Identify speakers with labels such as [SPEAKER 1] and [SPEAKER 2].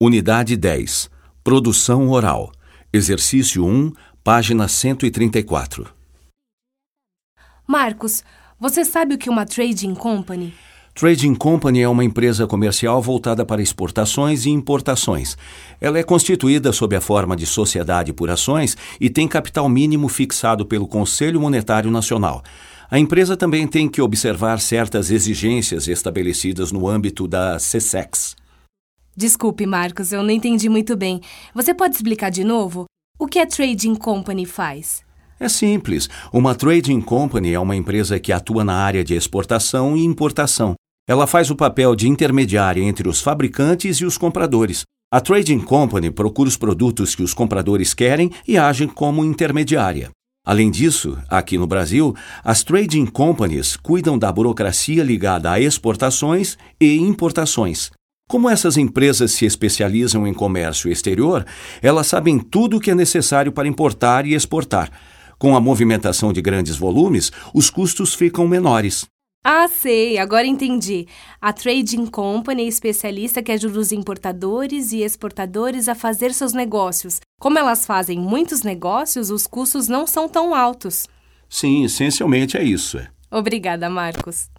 [SPEAKER 1] Unidade 10. Produção oral. Exercício 1, página 134.
[SPEAKER 2] Marcos, você sabe o que é uma trading company?
[SPEAKER 1] Trading Company é uma empresa comercial voltada para exportações e importações. Ela é constituída sob a forma de sociedade por ações e tem capital mínimo fixado pelo Conselho Monetário Nacional. A empresa também tem que observar certas exigências estabelecidas no âmbito da CSEX.
[SPEAKER 2] Desculpe, Marcos, eu não entendi muito bem. Você pode explicar de novo? O que a trading company faz?
[SPEAKER 1] É simples. Uma trading company é uma empresa que atua na área de exportação e importação. Ela faz o papel de intermediária entre os fabricantes e os compradores. A trading company procura os produtos que os compradores querem e age como intermediária. Além disso, aqui no Brasil, as trading companies cuidam da burocracia ligada a exportações e importações. Como essas empresas se especializam em comércio exterior, elas sabem tudo o que é necessário para importar e exportar. Com a movimentação de grandes volumes, os custos ficam menores.
[SPEAKER 2] Ah, sei, agora entendi. A Trading Company é especialista que ajuda os importadores e exportadores a fazer seus negócios. Como elas fazem muitos negócios, os custos não são tão altos.
[SPEAKER 1] Sim, essencialmente é isso.
[SPEAKER 2] Obrigada, Marcos.